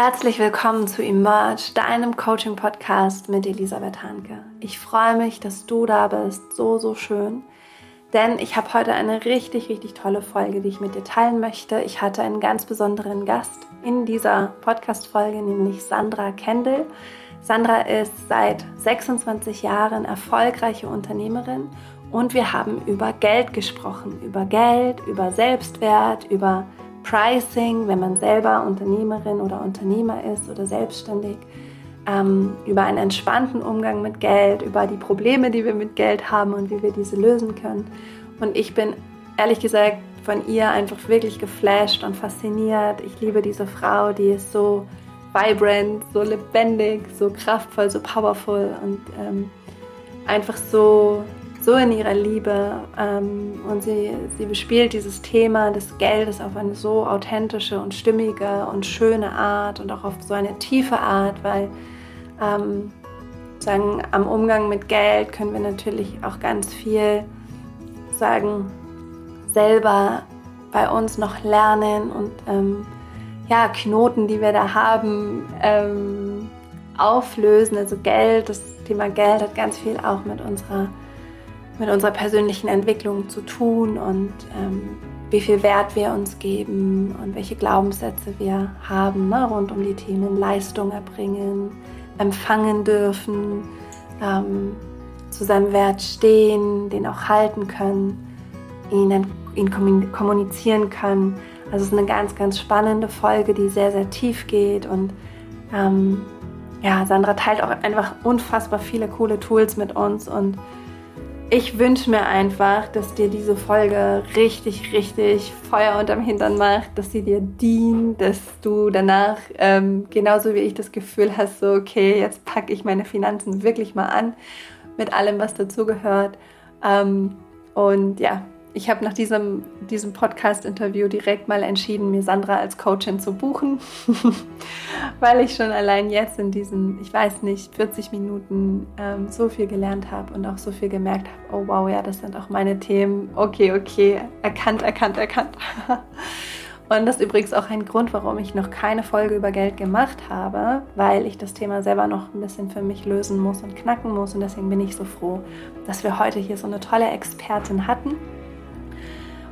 Herzlich willkommen zu Emerge, deinem Coaching-Podcast mit Elisabeth Hanke. Ich freue mich, dass du da bist. So, so schön. Denn ich habe heute eine richtig, richtig tolle Folge, die ich mit dir teilen möchte. Ich hatte einen ganz besonderen Gast in dieser Podcast-Folge, nämlich Sandra Kendall. Sandra ist seit 26 Jahren erfolgreiche Unternehmerin und wir haben über Geld gesprochen. Über Geld, über Selbstwert, über Pricing, wenn man selber Unternehmerin oder Unternehmer ist oder selbstständig, ähm, über einen entspannten Umgang mit Geld, über die Probleme, die wir mit Geld haben und wie wir diese lösen können. Und ich bin ehrlich gesagt von ihr einfach wirklich geflasht und fasziniert. Ich liebe diese Frau, die ist so vibrant, so lebendig, so kraftvoll, so powerful und ähm, einfach so so in ihrer Liebe ähm, und sie, sie bespielt dieses Thema des Geldes auf eine so authentische und stimmige und schöne Art und auch auf so eine tiefe Art, weil ähm, sagen, am Umgang mit Geld können wir natürlich auch ganz viel sagen, selber bei uns noch lernen und ähm, ja, Knoten, die wir da haben, ähm, auflösen. Also Geld, das Thema Geld hat ganz viel auch mit unserer mit unserer persönlichen Entwicklung zu tun und ähm, wie viel Wert wir uns geben und welche Glaubenssätze wir haben ne, rund um die Themen Leistung erbringen, empfangen dürfen, ähm, zu seinem Wert stehen, den auch halten können, ihn, ihn kommunizieren können. Also es ist eine ganz, ganz spannende Folge, die sehr, sehr tief geht und ähm, ja, Sandra teilt auch einfach unfassbar viele coole Tools mit uns und ich wünsche mir einfach, dass dir diese Folge richtig, richtig Feuer unterm Hintern macht, dass sie dir dient, dass du danach ähm, genauso wie ich das Gefühl hast, so okay, jetzt packe ich meine Finanzen wirklich mal an mit allem, was dazugehört. Ähm, und ja, ich habe nach diesem, diesem Podcast-Interview direkt mal entschieden, mir Sandra als Coachin zu buchen, weil ich schon allein jetzt in diesen, ich weiß nicht, 40 Minuten ähm, so viel gelernt habe und auch so viel gemerkt habe, oh wow, ja, das sind auch meine Themen. Okay, okay, erkannt, erkannt, erkannt. Und das ist übrigens auch ein Grund, warum ich noch keine Folge über Geld gemacht habe, weil ich das Thema selber noch ein bisschen für mich lösen muss und knacken muss. Und deswegen bin ich so froh, dass wir heute hier so eine tolle Expertin hatten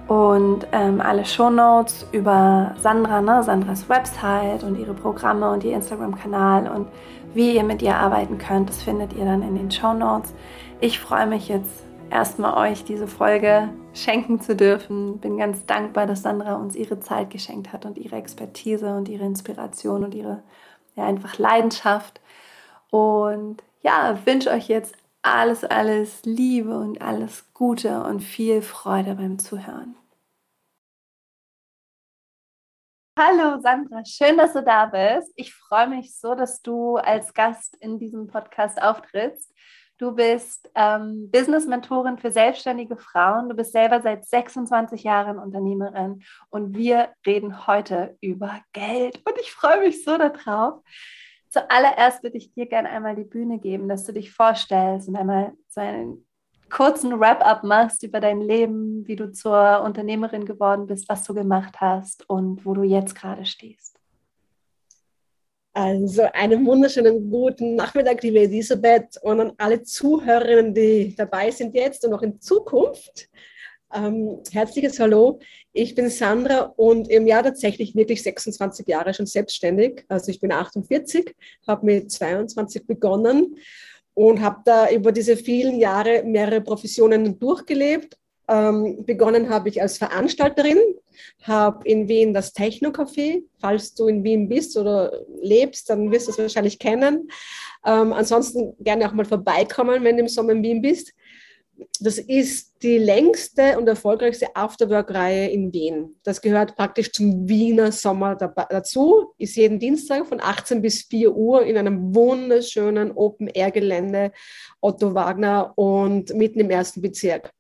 und ähm, alle Shownotes über Sandra, ne, Sandras Website und ihre Programme und ihr Instagram-Kanal und wie ihr mit ihr arbeiten könnt, das findet ihr dann in den Shownotes. Ich freue mich jetzt erstmal euch diese Folge schenken zu dürfen. Bin ganz dankbar, dass Sandra uns ihre Zeit geschenkt hat und ihre Expertise und ihre Inspiration und ihre ja, einfach Leidenschaft. Und ja, wünsche euch jetzt alles, alles Liebe und alles Gute und viel Freude beim Zuhören. Hallo Sandra, schön, dass du da bist. Ich freue mich so, dass du als Gast in diesem Podcast auftrittst. Du bist ähm, Business-Mentorin für selbstständige Frauen. Du bist selber seit 26 Jahren Unternehmerin und wir reden heute über Geld und ich freue mich so darauf. Zuallererst würde ich dir gerne einmal die Bühne geben, dass du dich vorstellst und einmal so einen kurzen Wrap-up machst über dein Leben, wie du zur Unternehmerin geworden bist, was du gemacht hast und wo du jetzt gerade stehst. Also einen wunderschönen guten Nachmittag, liebe Elisabeth, und an alle Zuhörerinnen, die dabei sind jetzt und auch in Zukunft. Ähm, herzliches Hallo, ich bin Sandra und im Jahr tatsächlich wirklich 26 Jahre schon selbstständig. Also ich bin 48, habe mit 22 begonnen und habe da über diese vielen Jahre mehrere Professionen durchgelebt. Ähm, begonnen habe ich als Veranstalterin, habe in Wien das Techno-Café. Falls du in Wien bist oder lebst, dann wirst du es wahrscheinlich kennen. Ähm, ansonsten gerne auch mal vorbeikommen, wenn du im Sommer in Wien bist. Das ist die längste und erfolgreichste Afterwork-Reihe in Wien. Das gehört praktisch zum Wiener Sommer dazu. Ist jeden Dienstag von 18 bis 4 Uhr in einem wunderschönen Open-Air-Gelände Otto Wagner und mitten im ersten Bezirk.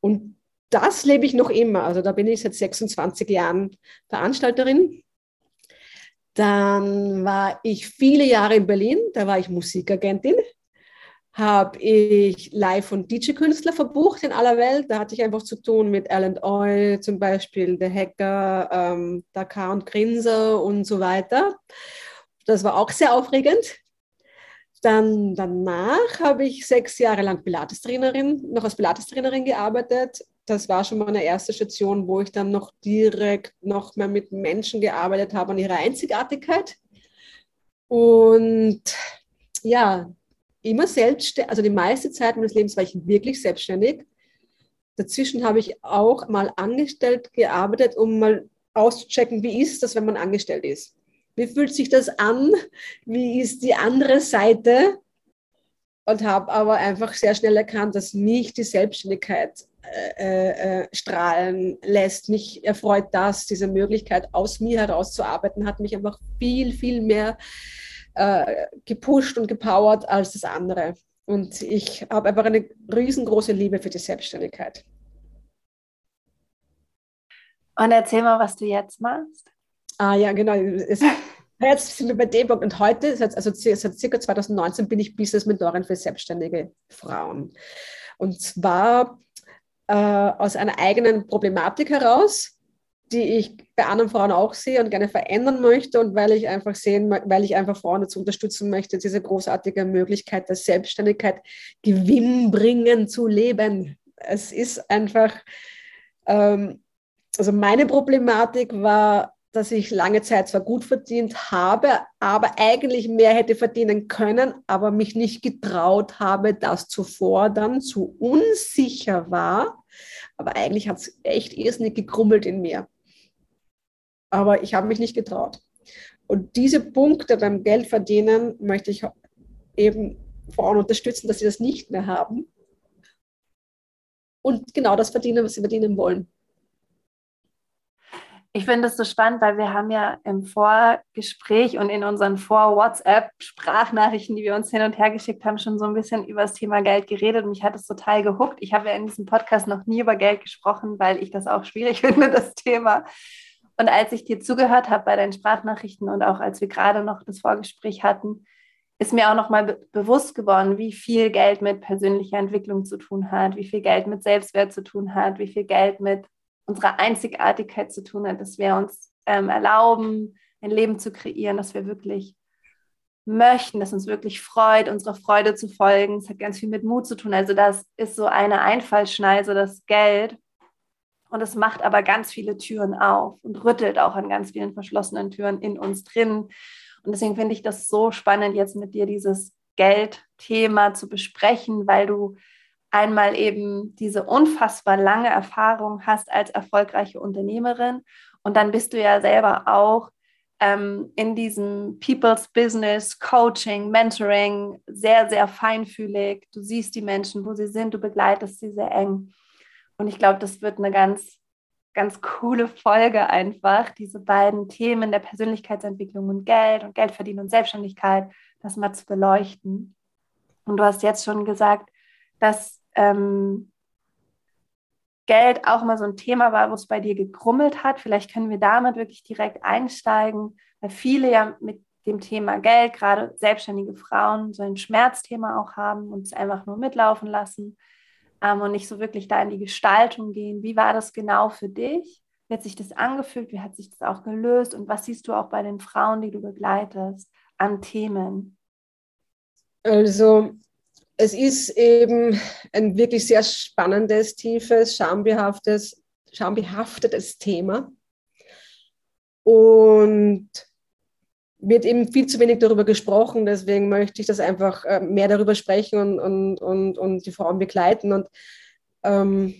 Und das lebe ich noch immer. Also da bin ich seit 26 Jahren Veranstalterin. Dann war ich viele Jahre in Berlin, da war ich Musikagentin habe ich Live- und DJ-Künstler verbucht in aller Welt. Da hatte ich einfach zu tun mit Alan Oil, zum Beispiel The Hacker, ähm, Dakar und Grinser und so weiter. Das war auch sehr aufregend. Dann danach habe ich sechs Jahre lang Pilates-Trainerin, noch als Pilates-Trainerin gearbeitet. Das war schon meine erste Station, wo ich dann noch direkt noch mehr mit Menschen gearbeitet habe an ihrer Einzigartigkeit. Und ja, immer selbstständig, also die meiste Zeit meines Lebens war ich wirklich selbstständig. Dazwischen habe ich auch mal angestellt gearbeitet, um mal auszuchecken, wie ist das, wenn man angestellt ist. Wie fühlt sich das an? Wie ist die andere Seite? Und habe aber einfach sehr schnell erkannt, dass mich die Selbstständigkeit äh, äh, strahlen lässt. Mich erfreut das, diese Möglichkeit aus mir herauszuarbeiten, hat mich einfach viel, viel mehr äh, gepusht und gepowert als das andere. Und ich habe einfach eine riesengroße Liebe für die Selbstständigkeit. Und erzähl mal, was du jetzt machst. Ah ja, genau. Jetzt sind wir bei dem Punkt. Und heute, also seit circa 2019, bin ich Business-Mentorin für selbstständige Frauen. Und zwar äh, aus einer eigenen Problematik heraus, die ich bei anderen Frauen auch sehe und gerne verändern möchte und weil ich einfach sehen, weil ich einfach Frauen dazu unterstützen möchte, diese großartige Möglichkeit der Selbstständigkeit gewinnbringend zu leben. Es ist einfach, ähm, also meine Problematik war, dass ich lange Zeit zwar gut verdient habe, aber eigentlich mehr hätte verdienen können, aber mich nicht getraut habe, das zu fordern, zu unsicher war. Aber eigentlich hat es echt irrsinnig gekrummelt in mir aber ich habe mich nicht getraut. Und diese Punkte beim Geldverdienen möchte ich eben Frauen unterstützen, dass sie das nicht mehr haben und genau das verdienen, was sie verdienen wollen. Ich finde das so spannend, weil wir haben ja im Vorgespräch und in unseren Vor-WhatsApp-Sprachnachrichten, die wir uns hin und her geschickt haben, schon so ein bisschen über das Thema Geld geredet mich hat es total gehuckt. Ich habe ja in diesem Podcast noch nie über Geld gesprochen, weil ich das auch schwierig finde, das Thema. Und als ich dir zugehört habe bei deinen Sprachnachrichten und auch als wir gerade noch das Vorgespräch hatten, ist mir auch noch mal be bewusst geworden, wie viel Geld mit persönlicher Entwicklung zu tun hat, wie viel Geld mit Selbstwert zu tun hat, wie viel Geld mit unserer Einzigartigkeit zu tun hat, dass wir uns ähm, erlauben, ein Leben zu kreieren, dass wir wirklich möchten, dass uns wirklich freut, unserer Freude zu folgen. Es hat ganz viel mit Mut zu tun. Also das ist so eine Einfallschneise, das Geld. Und es macht aber ganz viele Türen auf und rüttelt auch an ganz vielen verschlossenen Türen in uns drin. Und deswegen finde ich das so spannend, jetzt mit dir dieses Geldthema zu besprechen, weil du einmal eben diese unfassbar lange Erfahrung hast als erfolgreiche Unternehmerin. Und dann bist du ja selber auch ähm, in diesem People's Business, Coaching, Mentoring sehr, sehr feinfühlig. Du siehst die Menschen, wo sie sind, du begleitest sie sehr eng. Und ich glaube, das wird eine ganz, ganz coole Folge einfach, diese beiden Themen der Persönlichkeitsentwicklung und Geld und Geldverdienen und Selbstständigkeit, das mal zu beleuchten. Und du hast jetzt schon gesagt, dass ähm, Geld auch mal so ein Thema war, wo es bei dir gegrummelt hat. Vielleicht können wir damit wirklich direkt einsteigen, weil viele ja mit dem Thema Geld, gerade selbstständige Frauen, so ein Schmerzthema auch haben und es einfach nur mitlaufen lassen ähm, und nicht so wirklich da in die Gestaltung gehen. Wie war das genau für dich? Wie hat sich das angefühlt? Wie hat sich das auch gelöst? Und was siehst du auch bei den Frauen, die du begleitest, an Themen? Also es ist eben ein wirklich sehr spannendes, tiefes, schambehaftetes, schambehaftetes Thema. Und wird eben viel zu wenig darüber gesprochen. Deswegen möchte ich das einfach äh, mehr darüber sprechen und, und, und, und die Frauen begleiten. Und ähm,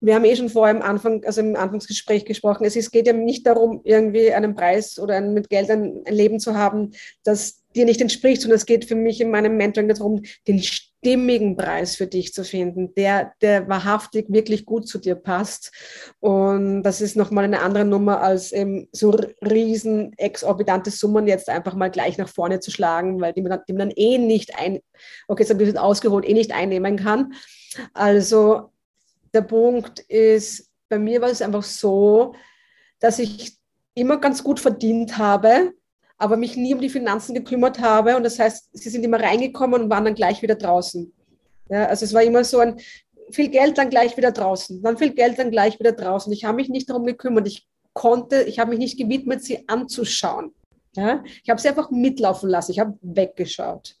wir haben eh schon vorher im Anfang, also im Anfangsgespräch gesprochen. Es geht ja nicht darum, irgendwie einen Preis oder ein, mit Geld ein, ein Leben zu haben, das dir nicht entspricht, sondern es geht für mich in meinem Mentoring darum, den stimmigen Preis für dich zu finden, der, der wahrhaftig wirklich gut zu dir passt. Und das ist nochmal eine andere Nummer, als eben so riesen exorbitante Summen jetzt einfach mal gleich nach vorne zu schlagen, weil die man, die man dann eh nicht ein, okay, jetzt ein bisschen ausgeholt, eh nicht einnehmen kann. Also der Punkt ist, bei mir war es einfach so, dass ich immer ganz gut verdient habe, aber mich nie um die Finanzen gekümmert habe. Und das heißt, sie sind immer reingekommen und waren dann gleich wieder draußen. Ja, also es war immer so ein viel Geld dann gleich wieder draußen, dann viel Geld dann gleich wieder draußen. Ich habe mich nicht darum gekümmert. Ich konnte, ich habe mich nicht gewidmet, sie anzuschauen. Ja? Ich habe sie einfach mitlaufen lassen. Ich habe weggeschaut.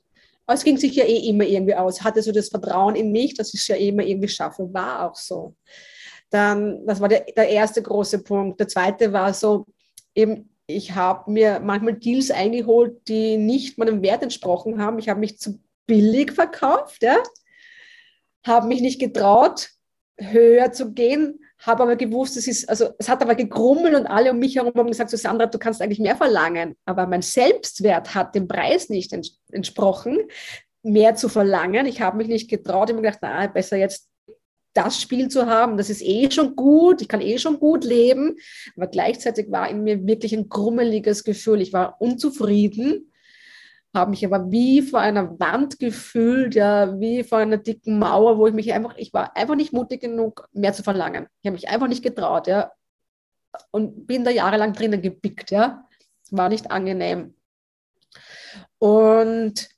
Aber es ging sich ja eh immer irgendwie aus. Hatte so das Vertrauen in mich, dass ich es ja eh immer irgendwie schaffe. War auch so. Dann, das war der, der erste große Punkt. Der zweite war so, eben, ich habe mir manchmal Deals eingeholt, die nicht meinem Wert entsprochen haben. Ich habe mich zu billig verkauft, ja? habe mich nicht getraut, höher zu gehen, habe aber gewusst, es ist, also es hat aber gegrummelt und alle um mich herum haben gesagt, Sandra, du kannst eigentlich mehr verlangen. Aber mein Selbstwert hat dem Preis nicht entsprochen, mehr zu verlangen. Ich habe mich nicht getraut, ich habe mir gedacht, na, besser jetzt das Spiel zu haben, das ist eh schon gut, ich kann eh schon gut leben. Aber gleichzeitig war in mir wirklich ein grummeliges Gefühl. Ich war unzufrieden habe mich aber wie vor einer Wand gefühlt, ja, wie vor einer dicken Mauer, wo ich mich einfach, ich war einfach nicht mutig genug, mehr zu verlangen. Ich habe mich einfach nicht getraut, ja, und bin da jahrelang drinnen gepickt, ja. Es war nicht angenehm. Und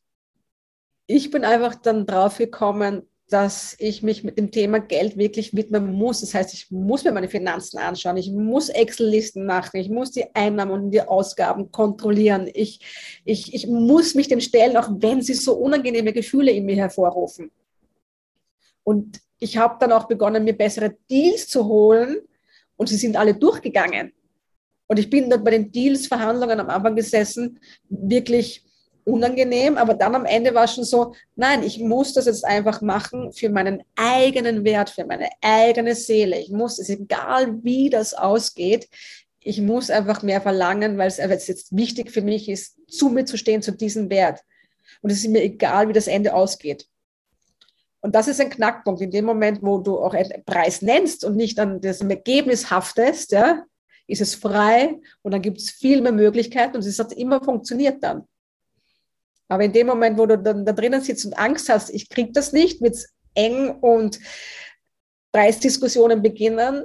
ich bin einfach dann drauf gekommen, dass ich mich mit dem Thema Geld wirklich widmen muss. Das heißt, ich muss mir meine Finanzen anschauen, ich muss Excel-Listen machen, ich muss die Einnahmen und die Ausgaben kontrollieren. Ich, ich, ich muss mich dem stellen, auch wenn sie so unangenehme Gefühle in mir hervorrufen. Und ich habe dann auch begonnen, mir bessere Deals zu holen und sie sind alle durchgegangen. Und ich bin dort bei den Deals-Verhandlungen am Anfang gesessen, wirklich unangenehm, aber dann am Ende war es schon so, nein, ich muss das jetzt einfach machen für meinen eigenen Wert, für meine eigene Seele. Ich muss, es egal, wie das ausgeht, ich muss einfach mehr verlangen, weil es jetzt wichtig für mich ist, zu mir zu stehen, zu diesem Wert. Und es ist mir egal, wie das Ende ausgeht. Und das ist ein Knackpunkt. In dem Moment, wo du auch einen Preis nennst und nicht an das Ergebnis haftest, ja, ist es frei und dann gibt es viel mehr Möglichkeiten und es hat immer funktioniert dann. Aber in dem Moment, wo du dann da drinnen sitzt und Angst hast, ich kriege das nicht, wird es eng und Preisdiskussionen beginnen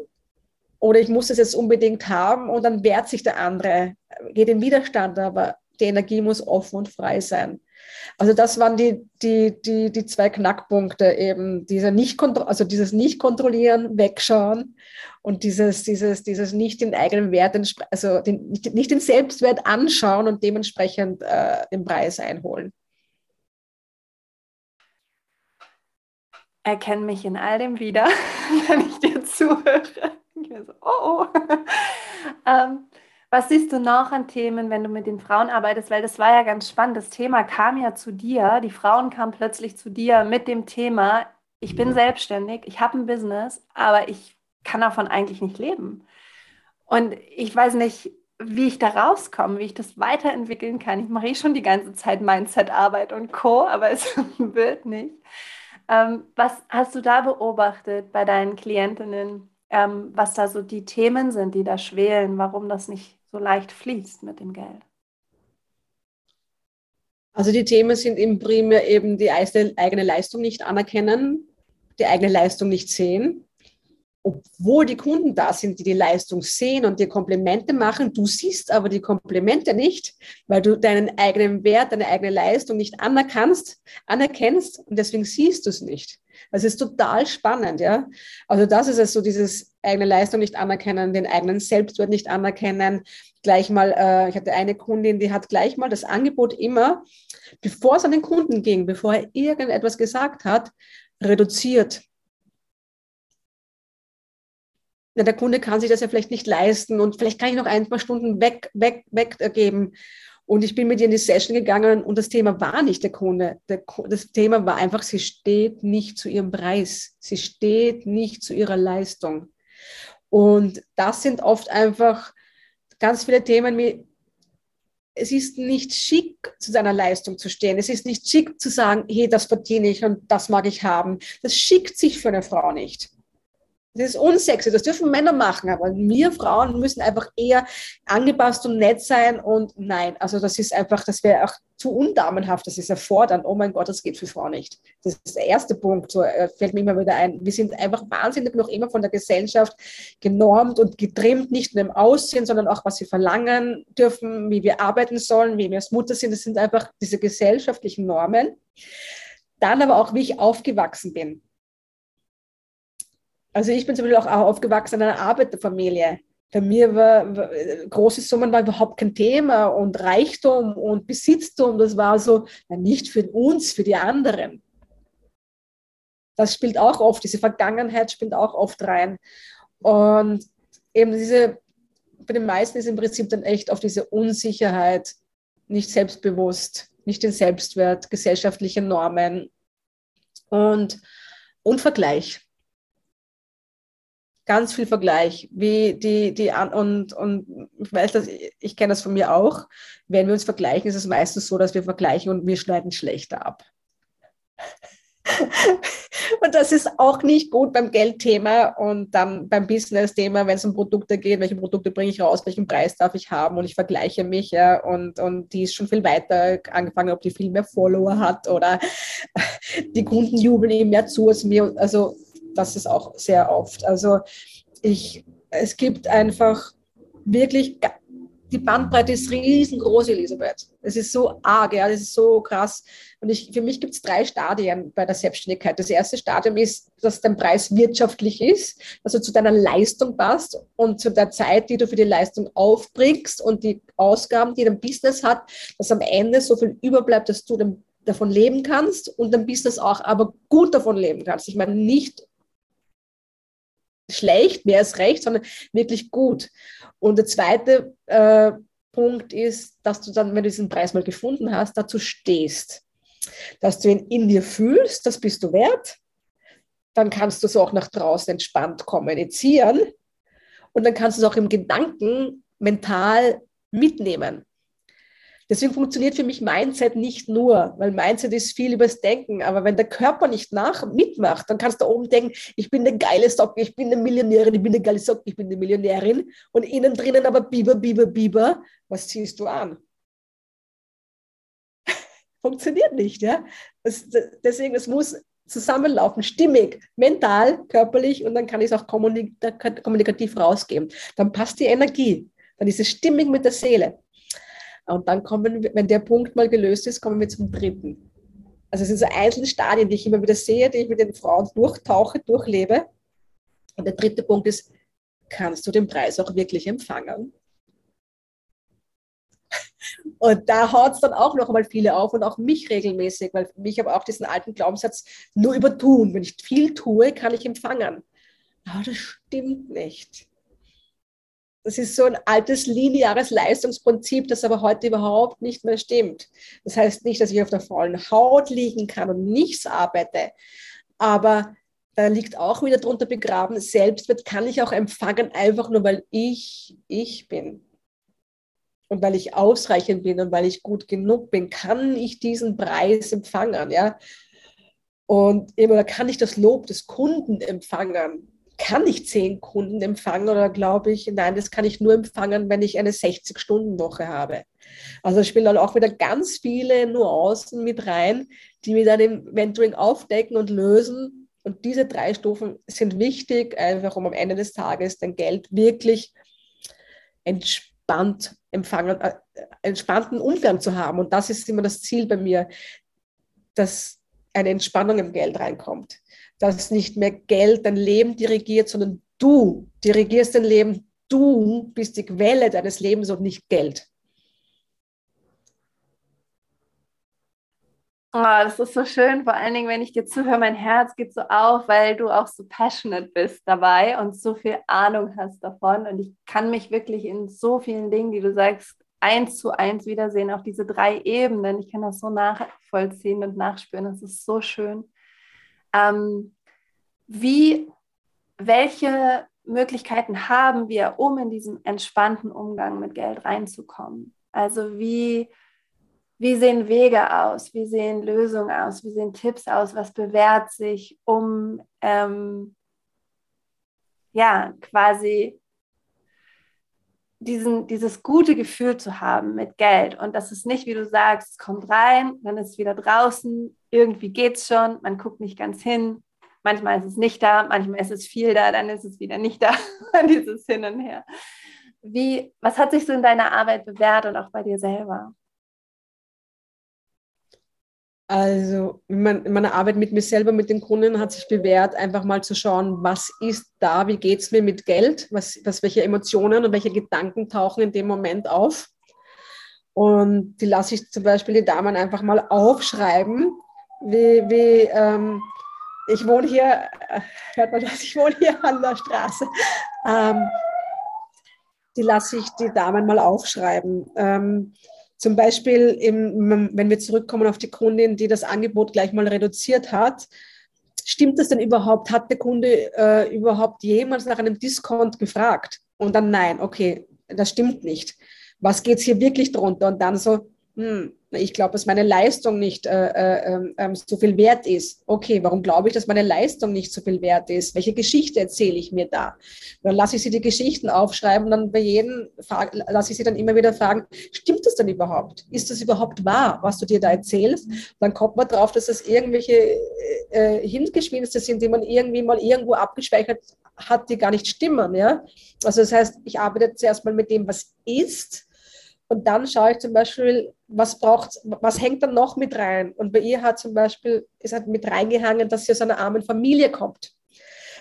oder ich muss es jetzt unbedingt haben und dann wehrt sich der andere, geht in Widerstand, aber die Energie muss offen und frei sein. Also das waren die, die, die, die zwei Knackpunkte eben, dieser nicht also dieses Nicht-Kontrollieren, Wegschauen und dieses, dieses, dieses nicht den eigenen Wert, also den, nicht den Selbstwert anschauen und dementsprechend äh, den Preis einholen. Erkenne mich in all dem wieder, wenn ich dir zuhöre. Ich so, oh, oh. ähm, was siehst du noch an Themen, wenn du mit den Frauen arbeitest? Weil das war ja ganz spannend. Das Thema kam ja zu dir. Die Frauen kamen plötzlich zu dir mit dem Thema, ich bin selbstständig, ich habe ein Business, aber ich kann davon eigentlich nicht leben. Und ich weiß nicht, wie ich da rauskomme, wie ich das weiterentwickeln kann. Ich mache eh schon die ganze Zeit Mindset-Arbeit und Co., aber es wird nicht. Ähm, was hast du da beobachtet bei deinen Klientinnen, ähm, was da so die Themen sind, die da schwelen, warum das nicht leicht fließt mit dem Geld? Also die Themen sind im Primär eben die eigene Leistung nicht anerkennen, die eigene Leistung nicht sehen, obwohl die Kunden da sind, die die Leistung sehen und dir Komplimente machen, du siehst aber die Komplimente nicht, weil du deinen eigenen Wert, deine eigene Leistung nicht anerkennst, anerkennst und deswegen siehst du es nicht. Das ist total spannend, ja. Also das ist es so, dieses eigene Leistung nicht anerkennen, den eigenen Selbstwert nicht anerkennen. Gleich mal, äh, ich hatte eine Kundin, die hat gleich mal das Angebot immer, bevor es an den Kunden ging, bevor er irgendetwas gesagt hat, reduziert. Ja, der Kunde kann sich das ja vielleicht nicht leisten und vielleicht kann ich noch ein paar Stunden weg, weg, weggeben. Und ich bin mit ihr in die Session gegangen und das Thema war nicht der Kunde. Der, das Thema war einfach, sie steht nicht zu ihrem Preis. Sie steht nicht zu ihrer Leistung. Und das sind oft einfach ganz viele Themen wie, es ist nicht schick, zu seiner Leistung zu stehen. Es ist nicht schick zu sagen, hey, das verdiene ich und das mag ich haben. Das schickt sich für eine Frau nicht. Das ist unsexy, das dürfen Männer machen, aber wir Frauen müssen einfach eher angepasst und nett sein und nein, also das ist einfach, das wäre auch zu undamenhaft, das ist erfordernd. Oh mein Gott, das geht für Frauen nicht. Das ist der erste Punkt, so äh, fällt mir immer wieder ein. Wir sind einfach wahnsinnig noch immer von der Gesellschaft genormt und getrimmt, nicht nur im Aussehen, sondern auch, was sie verlangen dürfen, wie wir arbeiten sollen, wie wir als Mutter sind. Das sind einfach diese gesellschaftlichen Normen. Dann aber auch, wie ich aufgewachsen bin. Also ich bin zum Beispiel auch aufgewachsen in einer Arbeiterfamilie. Bei mir war, war große Summen war überhaupt kein Thema und Reichtum und Besitztum, das war so, na, nicht für uns, für die anderen. Das spielt auch oft, diese Vergangenheit spielt auch oft rein. Und eben diese, bei den meisten ist im Prinzip dann echt auf diese Unsicherheit, nicht selbstbewusst, nicht den Selbstwert, gesellschaftliche Normen und, und Vergleich ganz viel Vergleich, wie die, die und, und ich weiß, dass ich kenne das von mir auch. Wenn wir uns vergleichen, ist es meistens so, dass wir vergleichen und wir schneiden schlechter ab. und das ist auch nicht gut beim Geldthema und dann beim Business-Thema, wenn es um Produkte geht, welche Produkte bringe ich raus, welchen Preis darf ich haben und ich vergleiche mich ja, und, und die ist schon viel weiter angefangen, ob die viel mehr Follower hat oder die Kunden jubeln ihm mehr zu als mir. Also das ist auch sehr oft. Also ich, es gibt einfach wirklich, die Bandbreite ist riesengroß, Elisabeth. Es ist so arg, ja, das ist so krass. Und ich, für mich gibt es drei Stadien bei der Selbstständigkeit. Das erste Stadium ist, dass dein Preis wirtschaftlich ist, also zu deiner Leistung passt und zu der Zeit, die du für die Leistung aufbringst und die Ausgaben, die dein Business hat, dass am Ende so viel überbleibt, dass du davon leben kannst und dein Business auch aber gut davon leben kannst. Ich meine nicht schlecht, mehr als recht, sondern wirklich gut. Und der zweite äh, Punkt ist, dass du dann, wenn du diesen Preis mal gefunden hast, dazu stehst. Dass du ihn in dir fühlst, das bist du wert. Dann kannst du es auch nach draußen entspannt kommunizieren. Und dann kannst du es auch im Gedanken mental mitnehmen. Deswegen funktioniert für mich Mindset nicht nur, weil Mindset ist viel übers Denken. Aber wenn der Körper nicht nach mitmacht, dann kannst du oben denken, ich bin eine geile Socke, ich bin eine Millionärin, ich bin eine geile Socke, ich bin eine Millionärin. Und innen drinnen aber Biber, Biber, Biber. Was ziehst du an? Funktioniert nicht, ja. Das, deswegen, es muss zusammenlaufen, stimmig, mental, körperlich und dann kann ich es auch kommunikativ rausgeben. Dann passt die Energie. Dann ist es stimmig mit der Seele. Und dann kommen, wenn der Punkt mal gelöst ist, kommen wir zum dritten. Also es sind so einzelne Stadien, die ich immer wieder sehe, die ich mit den Frauen durchtauche, durchlebe. Und der dritte Punkt ist, kannst du den Preis auch wirklich empfangen? Und da haut es dann auch noch einmal viele auf und auch mich regelmäßig, weil ich habe auch diesen alten Glaubenssatz, nur übertun. Wenn ich viel tue, kann ich empfangen. Aber das stimmt nicht. Das ist so ein altes lineares Leistungsprinzip, das aber heute überhaupt nicht mehr stimmt. Das heißt nicht, dass ich auf der faulen Haut liegen kann und nichts arbeite, aber da liegt auch wieder drunter begraben, Selbstwert kann ich auch empfangen, einfach nur weil ich ich bin. Und weil ich ausreichend bin und weil ich gut genug bin, kann ich diesen Preis empfangen, ja. Und immer kann ich das Lob des Kunden empfangen kann ich zehn Kunden empfangen oder glaube ich, nein, das kann ich nur empfangen, wenn ich eine 60-Stunden-Woche habe. Also spielen dann auch wieder ganz viele Nuancen mit rein, die wir dann im Mentoring aufdecken und lösen. Und diese drei Stufen sind wichtig, einfach um am Ende des Tages dein Geld wirklich entspannt empfangen, äh, entspannten Umgang zu haben. Und das ist immer das Ziel bei mir, dass eine Entspannung im Geld reinkommt dass nicht mehr Geld dein Leben dirigiert, sondern du dirigierst dein Leben. Du bist die Quelle deines Lebens und nicht Geld. Oh, das ist so schön, vor allen Dingen, wenn ich dir zuhöre, mein Herz geht so auf, weil du auch so passionate bist dabei und so viel Ahnung hast davon. Und ich kann mich wirklich in so vielen Dingen, die du sagst, eins zu eins wiedersehen, auf diese drei Ebenen. Ich kann das so nachvollziehen und nachspüren. Das ist so schön. Ähm, wie, welche Möglichkeiten haben wir, um in diesen entspannten Umgang mit Geld reinzukommen? Also wie, wie sehen Wege aus? Wie sehen Lösungen aus? Wie sehen Tipps aus? Was bewährt sich, um ähm, ja quasi diesen, dieses gute Gefühl zu haben mit Geld und das ist nicht, wie du sagst, es kommt rein, dann ist es wieder draußen, irgendwie geht es schon, man guckt nicht ganz hin, manchmal ist es nicht da, manchmal ist es viel da, dann ist es wieder nicht da, dieses Hin und Her. Wie, was hat sich so in deiner Arbeit bewährt und auch bei dir selber? Also in meiner Arbeit mit mir selber, mit den Kunden hat sich bewährt, einfach mal zu schauen, was ist da, wie geht es mir mit Geld, was, was, welche Emotionen und welche Gedanken tauchen in dem Moment auf. Und die lasse ich zum Beispiel die Damen einfach mal aufschreiben, wie, wie ähm, ich wohne hier, äh, hört man das, ich wohne hier an der Straße. Ähm, die lasse ich die Damen mal aufschreiben. Ähm, zum Beispiel, im, wenn wir zurückkommen auf die Kundin, die das Angebot gleich mal reduziert hat, stimmt das denn überhaupt? Hat der Kunde äh, überhaupt jemals nach einem Discount gefragt? Und dann nein, okay, das stimmt nicht. Was geht es hier wirklich drunter? Und dann so, hm, ich glaube, dass meine Leistung nicht äh, äh, ähm, so viel wert ist. Okay, warum glaube ich, dass meine Leistung nicht so viel wert ist? Welche Geschichte erzähle ich mir da? dann lasse ich sie die Geschichten aufschreiben, dann bei jedem lasse ich sie dann immer wieder fragen, stimmt das denn überhaupt? Ist das überhaupt wahr, was du dir da erzählst? Dann kommt man drauf, dass das irgendwelche äh, äh Hingespinste sind, die man irgendwie mal irgendwo abgespeichert hat, die gar nicht stimmen. Ja? Also das heißt, ich arbeite zuerst mal mit dem, was ist, und dann schaue ich zum Beispiel, was braucht, was hängt dann noch mit rein? Und bei ihr hat zum Beispiel, es hat mit reingehangen, dass sie aus einer armen Familie kommt.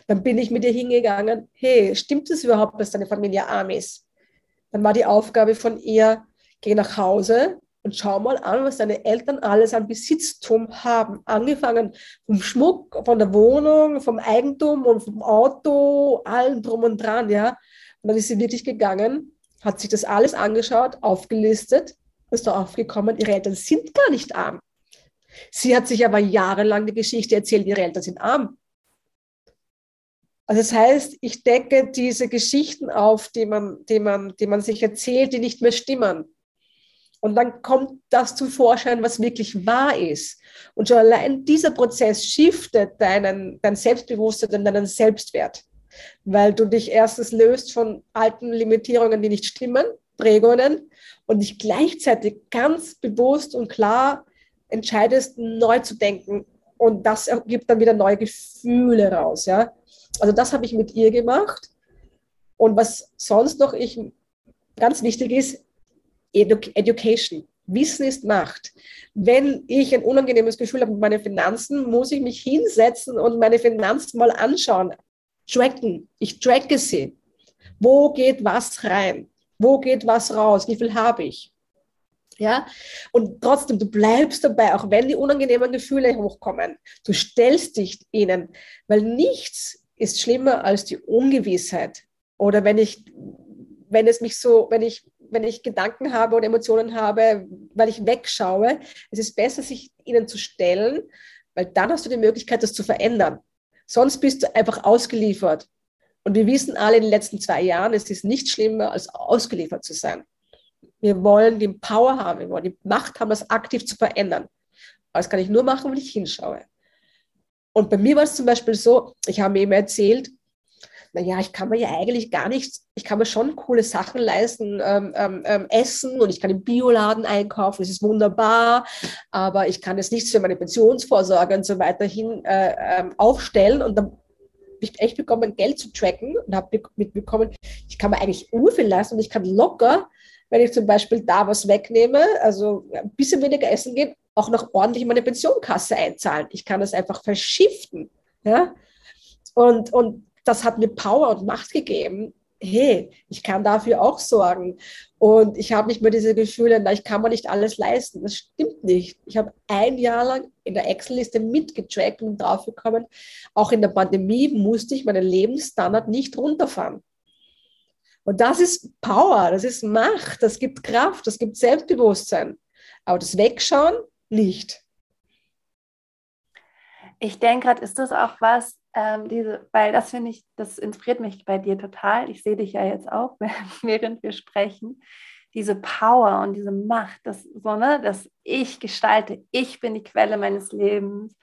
Dann bin ich mit ihr hingegangen, hey, stimmt es überhaupt, dass deine Familie arm ist? Dann war die Aufgabe von ihr, geh nach Hause und schau mal an, was deine Eltern alles an Besitztum haben. Angefangen vom Schmuck, von der Wohnung, vom Eigentum und vom Auto, allem drum und dran, ja. Und dann ist sie wirklich gegangen hat sich das alles angeschaut, aufgelistet, ist darauf gekommen, ihre Eltern sind gar nicht arm. Sie hat sich aber jahrelang die Geschichte erzählt, ihre Eltern sind arm. Also das heißt, ich decke diese Geschichten auf, die man, die man, die man sich erzählt, die nicht mehr stimmen. Und dann kommt das zum Vorschein, was wirklich wahr ist. Und schon allein dieser Prozess shiftet deinen, dein Selbstbewusstsein und deinen Selbstwert weil du dich erstens löst von alten Limitierungen, die nicht stimmen, Prägungen und dich gleichzeitig ganz bewusst und klar entscheidest, neu zu denken. Und das ergibt dann wieder neue Gefühle raus. Ja? Also das habe ich mit ihr gemacht. Und was sonst noch ich, ganz wichtig ist, Edu Education. Wissen ist Macht. Wenn ich ein unangenehmes Gefühl habe mit meinen Finanzen, muss ich mich hinsetzen und meine Finanzen mal anschauen tracken. Ich tracke sie. Wo geht was rein? Wo geht was raus? Wie viel habe ich? Ja, und trotzdem, du bleibst dabei, auch wenn die unangenehmen Gefühle hochkommen. Du stellst dich ihnen, weil nichts ist schlimmer als die Ungewissheit. Oder wenn ich, wenn es mich so, wenn ich, wenn ich Gedanken habe oder Emotionen habe, weil ich wegschaue, es ist besser, sich ihnen zu stellen, weil dann hast du die Möglichkeit, das zu verändern. Sonst bist du einfach ausgeliefert. Und wir wissen alle in den letzten zwei Jahren, es ist nicht schlimmer, als ausgeliefert zu sein. Wir wollen die Power haben, wir wollen die Macht haben, das aktiv zu verändern. Aber das kann ich nur machen, wenn ich hinschaue. Und bei mir war es zum Beispiel so, ich habe mir eben erzählt, naja, ich kann mir ja eigentlich gar nichts, ich kann mir schon coole Sachen leisten, ähm, ähm, ähm, essen und ich kann im Bioladen einkaufen, das ist wunderbar, aber ich kann jetzt nichts für meine Pensionsvorsorge und so weiter hin äh, ähm, aufstellen und dann ich echt bekommen, Geld zu tracken und habe mitbekommen, ich kann mir eigentlich viel leisten und ich kann locker, wenn ich zum Beispiel da was wegnehme, also ein bisschen weniger essen gehen, auch noch ordentlich in meine Pensionskasse einzahlen. Ich kann das einfach verschiften. Ja? Und, und das hat mir Power und Macht gegeben. Hey, ich kann dafür auch sorgen. Und ich habe nicht mehr diese Gefühle, na, ich kann mir nicht alles leisten. Das stimmt nicht. Ich habe ein Jahr lang in der Excel-Liste mitgetrackt und draufgekommen, auch in der Pandemie musste ich meinen Lebensstandard nicht runterfahren. Und das ist Power, das ist Macht, das gibt Kraft, das gibt Selbstbewusstsein. Aber das Wegschauen nicht. Ich denke gerade, ist das auch was, ähm, diese, weil das finde ich, das inspiriert mich bei dir total. Ich sehe dich ja jetzt auch, während wir sprechen. Diese Power und diese Macht, das so, ne, dass ich gestalte, ich bin die Quelle meines Lebens.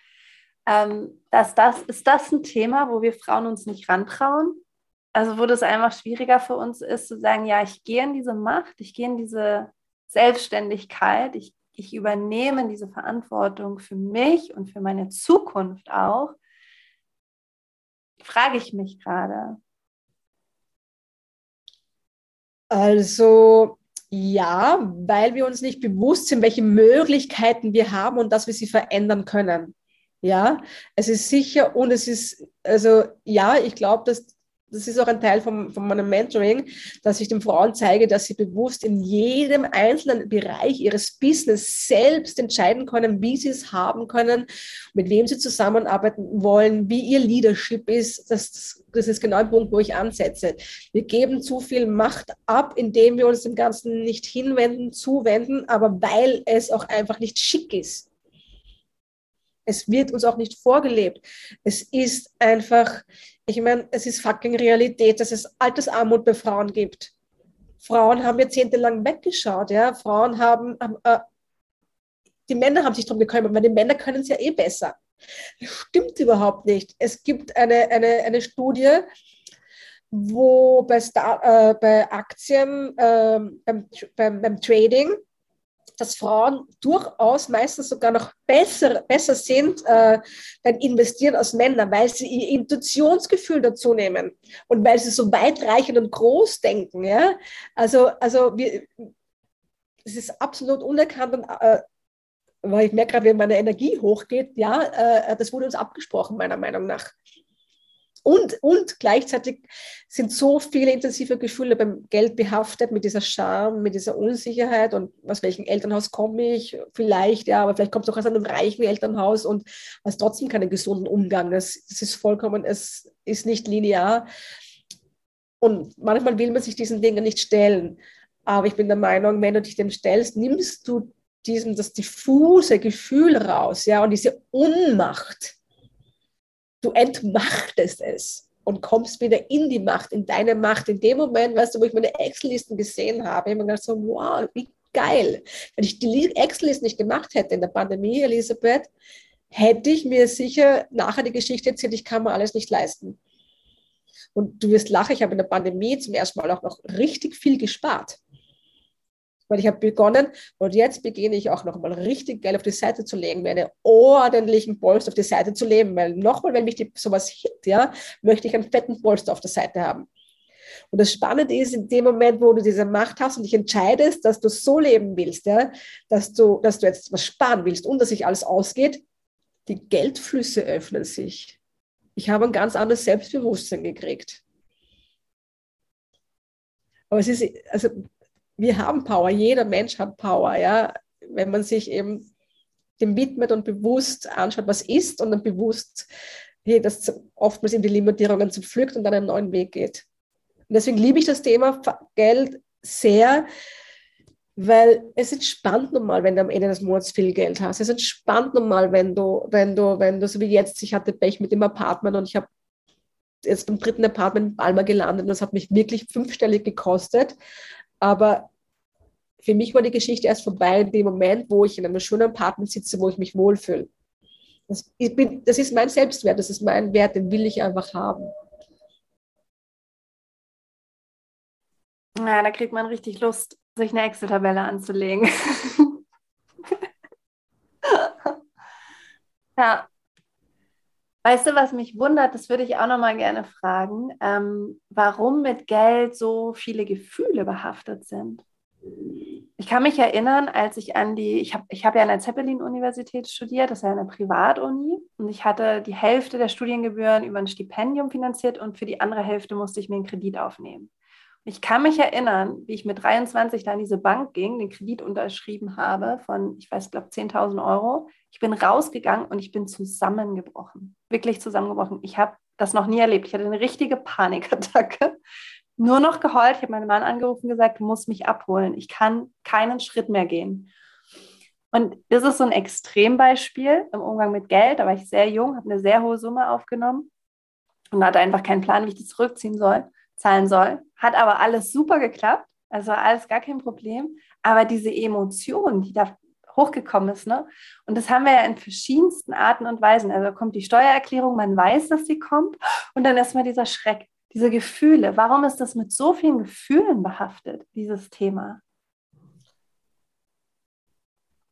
Ähm, dass das, ist das ein Thema, wo wir Frauen uns nicht rantrauen? Also wo das einfach schwieriger für uns ist, zu sagen, ja, ich gehe in diese Macht, ich gehe in diese Selbstständigkeit, ich, ich übernehme diese Verantwortung für mich und für meine Zukunft auch frage ich mich gerade. Also ja, weil wir uns nicht bewusst sind, welche Möglichkeiten wir haben und dass wir sie verändern können. Ja, es ist sicher und es ist, also ja, ich glaube, dass das ist auch ein Teil von, von meinem Mentoring, dass ich den Frauen zeige, dass sie bewusst in jedem einzelnen Bereich ihres Business selbst entscheiden können, wie sie es haben können, mit wem sie zusammenarbeiten wollen, wie ihr Leadership ist. Das, das ist genau ein Punkt, wo ich ansetze. Wir geben zu viel Macht ab, indem wir uns dem Ganzen nicht hinwenden, zuwenden, aber weil es auch einfach nicht schick ist. Es wird uns auch nicht vorgelebt. Es ist einfach, ich meine, es ist fucking Realität, dass es Altersarmut bei Frauen gibt. Frauen haben jahrzehntelang weggeschaut, ja. Frauen haben, äh, die Männer haben sich darum gekümmert, weil die Männer können es ja eh besser. Das stimmt überhaupt nicht. Es gibt eine, eine, eine Studie, wo bei, Star, äh, bei Aktien, äh, beim, beim, beim Trading, dass Frauen durchaus meistens sogar noch besser, besser sind äh, beim Investieren als Männer, weil sie ihr Intuitionsgefühl dazu nehmen und weil sie so weitreichend und groß denken. Ja? Also, also wir, es ist absolut unerkannt und äh, weil ich merke gerade, wenn meine Energie hochgeht, ja, äh, das wurde uns abgesprochen, meiner Meinung nach. Und, und gleichzeitig sind so viele intensive Gefühle beim Geld behaftet mit dieser Scham, mit dieser Unsicherheit und aus welchem Elternhaus komme ich? Vielleicht, ja, aber vielleicht kommt es auch aus einem reichen Elternhaus und hast trotzdem keinen gesunden Umgang. Das, das ist vollkommen, es ist nicht linear. Und manchmal will man sich diesen Dingen nicht stellen. Aber ich bin der Meinung, wenn du dich dem stellst, nimmst du diesen, das diffuse Gefühl raus, ja, und diese Unmacht du entmachtest es und kommst wieder in die Macht, in deine Macht. In dem Moment, weißt du, wo ich meine Excel-Listen gesehen habe, habe ich mir gedacht wow, wie geil. Wenn ich die Excel-Listen nicht gemacht hätte in der Pandemie, Elisabeth, hätte ich mir sicher nachher die Geschichte erzählt, ich kann mir alles nicht leisten. Und du wirst lachen, ich habe in der Pandemie zum ersten Mal auch noch richtig viel gespart. Weil ich habe begonnen und jetzt beginne ich auch nochmal richtig Geld auf die Seite zu legen, mir einen ordentlichen Polster auf die Seite zu legen, weil nochmal, wenn mich die, sowas hit, ja, möchte ich einen fetten Polster auf der Seite haben. Und das Spannende ist, in dem Moment, wo du diese Macht hast und dich entscheidest, dass du so leben willst, ja, dass, du, dass du jetzt was sparen willst und dass sich alles ausgeht, die Geldflüsse öffnen sich. Ich habe ein ganz anderes Selbstbewusstsein gekriegt. Aber es ist, also wir haben Power, jeder Mensch hat Power, ja, wenn man sich eben dem widmet und bewusst anschaut, was ist und dann bewusst hey, das oftmals in die Limitierungen zu pflückt und dann einen neuen Weg geht. Und deswegen liebe ich das Thema Geld sehr, weil es entspannt normal, wenn du am Ende des Monats viel Geld hast. Es entspannt normal, wenn du, wenn du, wenn du, so wie jetzt, ich hatte Pech mit dem Apartment und ich habe jetzt beim dritten Apartment in Palma gelandet und das hat mich wirklich fünfstellig gekostet. Aber für mich war die Geschichte erst vorbei in dem Moment, wo ich in einem schönen Apartment sitze, wo ich mich wohlfühle. Das, bin, das ist mein Selbstwert, das ist mein Wert, den will ich einfach haben. Ja, da kriegt man richtig Lust, sich eine Excel-Tabelle anzulegen. ja. Weißt du, was mich wundert, das würde ich auch noch mal gerne fragen, ähm, warum mit Geld so viele Gefühle behaftet sind. Ich kann mich erinnern, als ich an die, ich habe ich hab ja an der Zeppelin-Universität studiert, das ist ja eine Privatuni, und ich hatte die Hälfte der Studiengebühren über ein Stipendium finanziert und für die andere Hälfte musste ich mir einen Kredit aufnehmen. Ich kann mich erinnern, wie ich mit 23 da in diese Bank ging, den Kredit unterschrieben habe von, ich weiß, glaube 10.000 Euro. Ich bin rausgegangen und ich bin zusammengebrochen. Wirklich zusammengebrochen. Ich habe das noch nie erlebt. Ich hatte eine richtige Panikattacke. Nur noch geheult. Ich habe meinen Mann angerufen und gesagt, du musst mich abholen. Ich kann keinen Schritt mehr gehen. Und das ist so ein Extrembeispiel im Umgang mit Geld. Da war ich sehr jung, habe eine sehr hohe Summe aufgenommen und hatte einfach keinen Plan, wie ich die zurückziehen soll zahlen soll. Hat aber alles super geklappt, also alles gar kein Problem. Aber diese Emotion, die da hochgekommen ist, ne? Und das haben wir ja in verschiedensten Arten und Weisen. Also kommt die Steuererklärung, man weiß, dass sie kommt, und dann erstmal dieser Schreck, diese Gefühle. Warum ist das mit so vielen Gefühlen behaftet, dieses Thema?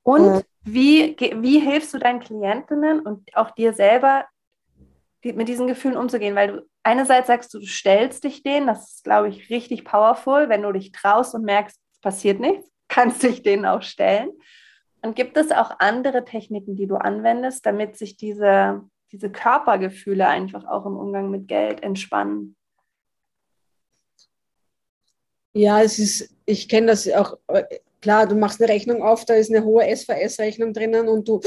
Und ja. wie, wie hilfst du deinen Klientinnen und auch dir selber, mit diesen Gefühlen umzugehen? Weil du einerseits sagst du, du stellst dich denen, das ist, glaube ich, richtig powerful, wenn du dich traust und merkst, passiert nichts, kannst dich denen auch stellen. Und gibt es auch andere Techniken, die du anwendest, damit sich diese, diese Körpergefühle einfach auch im Umgang mit Geld entspannen? Ja, es ist, ich kenne das auch Klar, du machst eine Rechnung auf, da ist eine hohe SVS-Rechnung drinnen und du,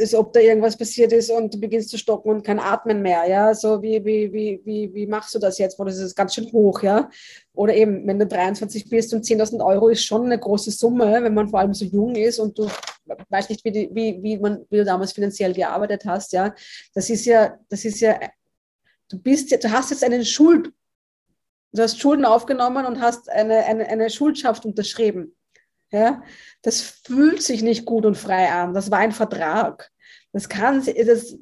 als ob da irgendwas passiert ist und du beginnst zu stocken und kein Atmen mehr, ja. So wie, wie, wie, wie, wie machst du das jetzt? Wo das ist ganz schön hoch, ja. Oder eben, wenn du 23 bist und 10.000 Euro ist schon eine große Summe, wenn man vor allem so jung ist und du weißt nicht, wie, die, wie, wie, man, wie du damals finanziell gearbeitet hast, ja. Das ist ja, das ist ja, du bist, du hast jetzt einen Schuld, du hast Schulden aufgenommen und hast eine, eine, eine Schuldschaft unterschrieben. Ja, das fühlt sich nicht gut und frei an. Das war ein Vertrag. Das kann, das,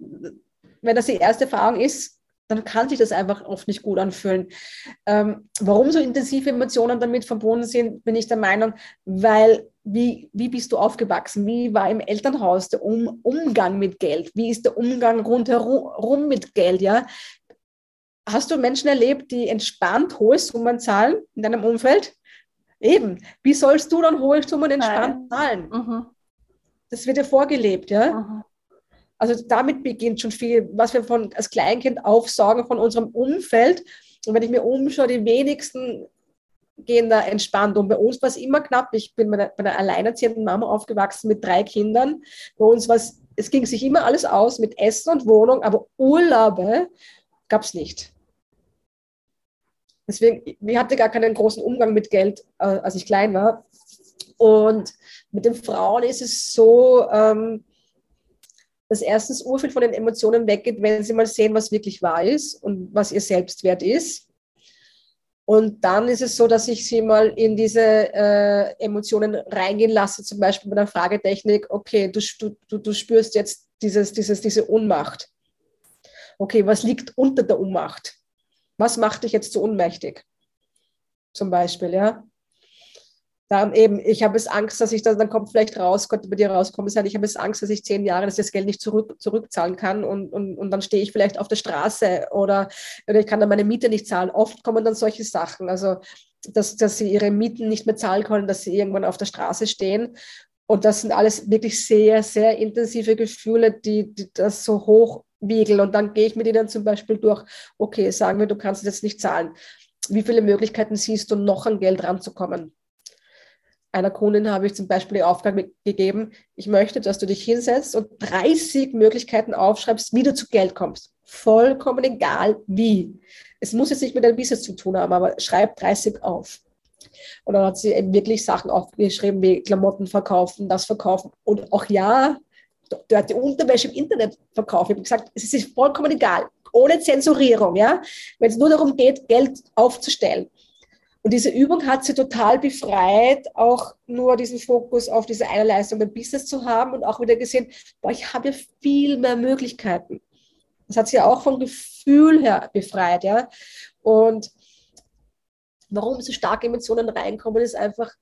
wenn das die erste Erfahrung ist, dann kann sich das einfach oft nicht gut anfühlen. Ähm, warum so intensive Emotionen damit verbunden sind, bin ich der Meinung, weil wie, wie bist du aufgewachsen? Wie war im Elternhaus der um Umgang mit Geld? Wie ist der Umgang rundherum mit Geld? Ja? Hast du Menschen erlebt, die entspannt hohe Summen zahlen in deinem Umfeld? Eben, wie sollst du dann hohe Summen entspannt zahlen? Mhm. Das wird ja vorgelebt, ja. Mhm. Also damit beginnt schon viel, was wir von, als Kleinkind aufsagen von unserem Umfeld. Und wenn ich mir umschaue, die wenigsten gehen da entspannt um. Bei uns war es immer knapp. Ich bin bei einer alleinerziehenden Mama aufgewachsen mit drei Kindern. Bei uns war es, es ging sich immer alles aus mit Essen und Wohnung, aber Urlaube gab es nicht. Deswegen, ich hatte gar keinen großen Umgang mit Geld, äh, als ich klein war. Und mit den Frauen ist es so, ähm, dass erstens urviel von den Emotionen weggeht, wenn sie mal sehen, was wirklich wahr ist und was ihr Selbstwert ist. Und dann ist es so, dass ich sie mal in diese äh, Emotionen reingehen lasse, zum Beispiel bei der Fragetechnik, okay, du, du, du spürst jetzt dieses, dieses, diese Ohnmacht. Okay, was liegt unter der Ohnmacht? Was macht dich jetzt so ohnmächtig? Zum Beispiel, ja. Dann eben, ich habe es Angst, dass ich dann, dann kommt vielleicht raus, könnte bei dir rauskommen, sein, ich habe es Angst, dass ich zehn Jahre, dass ich das Geld nicht zurück, zurückzahlen kann und, und, und dann stehe ich vielleicht auf der Straße oder, oder ich kann dann meine Miete nicht zahlen. Oft kommen dann solche Sachen, also dass, dass sie ihre Mieten nicht mehr zahlen können, dass sie irgendwann auf der Straße stehen. Und das sind alles wirklich sehr, sehr intensive Gefühle, die, die das so hoch wiegeln. Und dann gehe ich mit ihnen zum Beispiel durch, okay, sagen wir, du kannst jetzt nicht zahlen. Wie viele Möglichkeiten siehst du, noch an Geld ranzukommen? Einer Kundin habe ich zum Beispiel die Aufgabe gegeben, ich möchte, dass du dich hinsetzt und 30 Möglichkeiten aufschreibst, wie du zu Geld kommst. Vollkommen egal wie. Es muss jetzt nicht mit deinem Business zu tun haben, aber schreib 30 auf. Und dann hat sie eben wirklich Sachen aufgeschrieben, wie Klamotten verkaufen, das verkaufen. Und auch ja, dort die Unterwäsche im Internet verkaufen. Ich habe gesagt, es ist vollkommen egal, ohne Zensurierung, ja, wenn es nur darum geht, Geld aufzustellen. Und diese Übung hat sie total befreit, auch nur diesen Fokus auf diese eine Leistung beim Business zu haben und auch wieder gesehen, boah, ich habe viel mehr Möglichkeiten. Das hat sie auch vom Gefühl her befreit, ja. Und warum so starke Emotionen reinkommen, ist einfach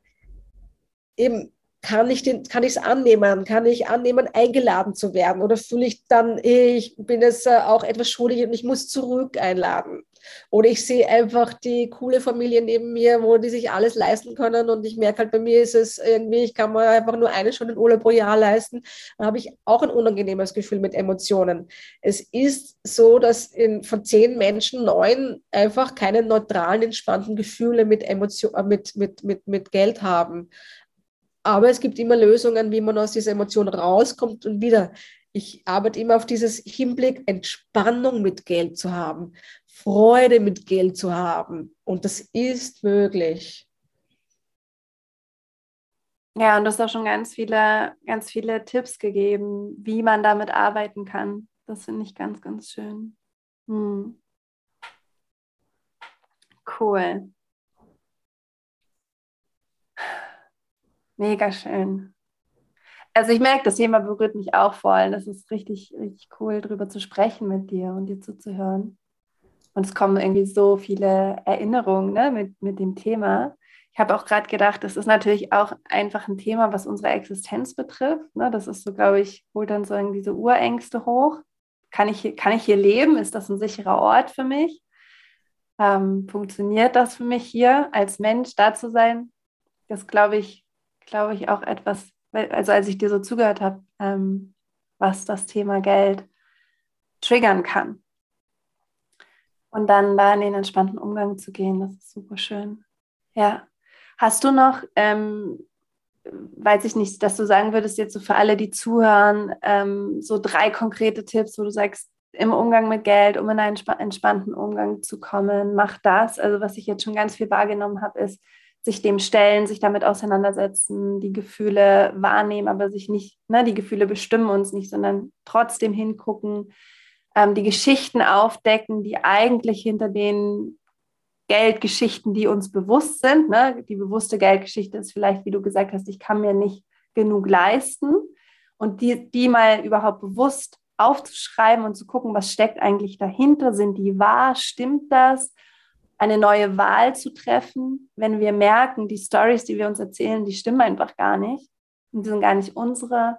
eben kann ich den, kann ich es annehmen? Kann ich annehmen, eingeladen zu werden? Oder fühle ich dann, ich bin jetzt äh, auch etwas schuldig und ich muss zurück einladen? Oder ich sehe einfach die coole Familie neben mir, wo die sich alles leisten können und ich merke halt, bei mir ist es irgendwie, ich kann mir einfach nur eine Stunde Urlaub pro Jahr leisten. Dann habe ich auch ein unangenehmes Gefühl mit Emotionen. Es ist so, dass in, von zehn Menschen neun einfach keine neutralen, entspannten Gefühle mit, Emotion, äh, mit, mit, mit, mit Geld haben. Aber es gibt immer Lösungen, wie man aus dieser Emotion rauskommt und wieder. Ich arbeite immer auf dieses Hinblick, Entspannung mit Geld zu haben, Freude mit Geld zu haben. Und das ist möglich. Ja, und du hast auch schon ganz viele, ganz viele Tipps gegeben, wie man damit arbeiten kann. Das finde ich ganz, ganz schön. Hm. Cool. Mega schön. Also ich merke, das Thema berührt mich auch voll. Das ist richtig, richtig cool, darüber zu sprechen mit dir und dir zuzuhören. Und es kommen irgendwie so viele Erinnerungen ne, mit, mit dem Thema. Ich habe auch gerade gedacht, das ist natürlich auch einfach ein Thema, was unsere Existenz betrifft. Ne? Das ist so, glaube ich, holt dann so diese Urängste hoch. Kann ich, hier, kann ich hier leben? Ist das ein sicherer Ort für mich? Ähm, funktioniert das für mich hier als Mensch da zu sein? das glaube ich, glaube ich auch etwas, also als ich dir so zugehört habe, ähm, was das Thema Geld triggern kann. Und dann da in den entspannten Umgang zu gehen, das ist super schön. Ja. Hast du noch, ähm, weiß ich nicht, dass du sagen würdest, jetzt so für alle, die zuhören, ähm, so drei konkrete Tipps, wo du sagst, im Umgang mit Geld, um in einen entspannten Umgang zu kommen, mach das. Also was ich jetzt schon ganz viel wahrgenommen habe, ist, sich dem stellen, sich damit auseinandersetzen, die Gefühle wahrnehmen, aber sich nicht, ne, die Gefühle bestimmen uns nicht, sondern trotzdem hingucken, ähm, die Geschichten aufdecken, die eigentlich hinter den Geldgeschichten, die uns bewusst sind. Ne? Die bewusste Geldgeschichte ist vielleicht, wie du gesagt hast, ich kann mir nicht genug leisten. Und die, die mal überhaupt bewusst aufzuschreiben und zu gucken, was steckt eigentlich dahinter, sind die wahr, stimmt das? Eine neue Wahl zu treffen, wenn wir merken, die Stories, die wir uns erzählen, die stimmen einfach gar nicht und die sind gar nicht unsere.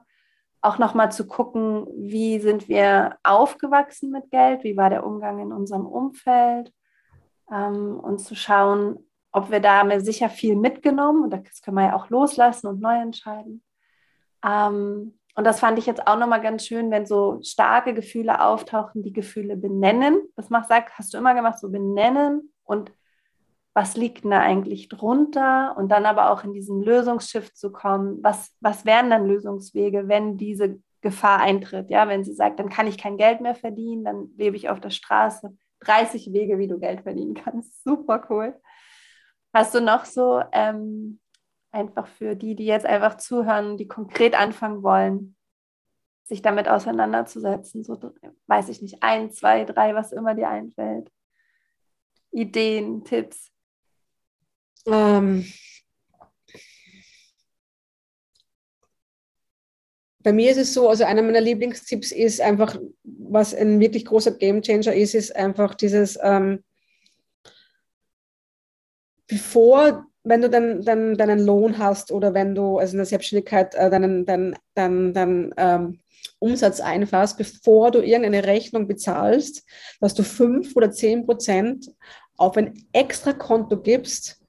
Auch nochmal zu gucken, wie sind wir aufgewachsen mit Geld, wie war der Umgang in unserem Umfeld ähm, und zu schauen, ob wir da sicher viel mitgenommen und das können wir ja auch loslassen und neu entscheiden. Ähm, und das fand ich jetzt auch nochmal ganz schön, wenn so starke Gefühle auftauchen, die Gefühle benennen. Das mach, sag, hast du immer gemacht, so benennen und was liegt da eigentlich drunter und dann aber auch in diesen Lösungsschiff zu kommen. Was, was wären dann Lösungswege, wenn diese Gefahr eintritt? Ja, wenn sie sagt, dann kann ich kein Geld mehr verdienen, dann lebe ich auf der Straße. 30 Wege, wie du Geld verdienen kannst. Super cool. Hast du noch so ähm, einfach für die, die jetzt einfach zuhören, die konkret anfangen wollen, sich damit auseinanderzusetzen. So, weiß ich nicht, ein, zwei, drei, was immer dir einfällt. Ideen, Tipps. Ähm, bei mir ist es so, also einer meiner Lieblingstipps ist einfach, was ein wirklich großer Gamechanger ist, ist einfach dieses, ähm, bevor wenn du dann, dann deinen Lohn hast oder wenn du also in der Selbstständigkeit äh, deinen, deinen, deinen, deinen ähm, Umsatz einfahrst, bevor du irgendeine Rechnung bezahlst, dass du fünf oder zehn Prozent auf ein extra Konto gibst,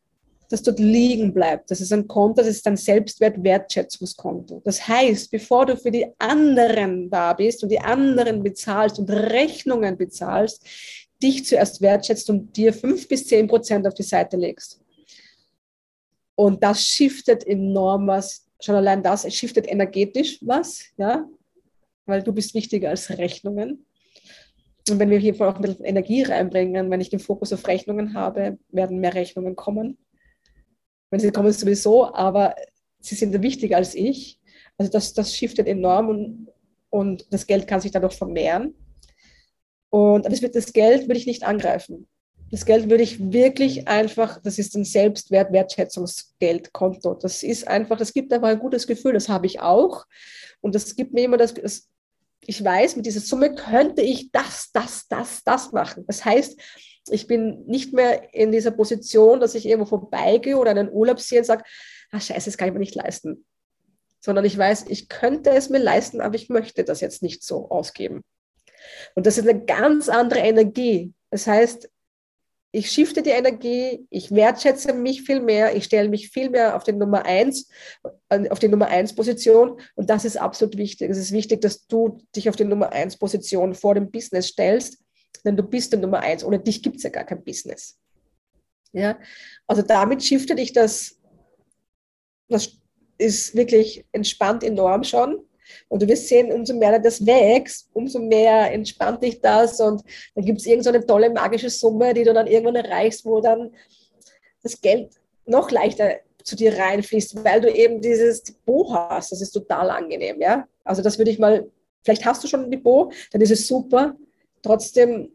das dort liegen bleibt. Das ist ein Konto, das ist ein Selbstwert-Wertschätzungskonto. Das heißt, bevor du für die anderen da bist und die anderen bezahlst und Rechnungen bezahlst, dich zuerst wertschätzt und dir fünf bis zehn Prozent auf die Seite legst. Und das shiftet enorm was. Schon allein das, es shiftet energetisch was, ja, weil du bist wichtiger als Rechnungen. Und wenn wir hier auch ein bisschen Energie reinbringen, wenn ich den Fokus auf Rechnungen habe, werden mehr Rechnungen kommen. Wenn sie kommen sowieso, aber sie sind wichtiger als ich. Also das, das shiftet enorm und, und das Geld kann sich dadurch vermehren. Und das, das Geld würde ich nicht angreifen. Das Geld würde ich wirklich einfach, das ist ein Selbstwert, Wertschätzungsgeldkonto. Das ist einfach, das gibt aber ein gutes Gefühl, das habe ich auch. Und das gibt mir immer das, das ich weiß, mit dieser Summe könnte ich das, das, das, das machen. Das heißt, ich bin nicht mehr in dieser Position, dass ich irgendwo vorbeigehe oder einen Urlaub sehe und sage, ah scheiße, das kann ich mir nicht leisten. Sondern ich weiß, ich könnte es mir leisten, aber ich möchte das jetzt nicht so ausgeben. Und das ist eine ganz andere Energie. Das heißt, ich shifte die Energie, ich wertschätze mich viel mehr, ich stelle mich viel mehr auf die Nummer eins, auf die Nummer eins Position und das ist absolut wichtig. Es ist wichtig, dass du dich auf die Nummer eins Position vor dem Business stellst, denn du bist die Nummer eins. Ohne dich gibt es ja gar kein Business. Ja, also damit shiftet dich das, das ist wirklich entspannt enorm schon. Und du wirst sehen, umso mehr das wächst, umso mehr entspannt dich das und dann gibt es irgendeine so tolle magische Summe, die du dann irgendwann erreichst, wo dann das Geld noch leichter zu dir reinfließt, weil du eben dieses Depot hast. Das ist total angenehm, ja. Also das würde ich mal, vielleicht hast du schon ein Depot, dann ist es super. Trotzdem,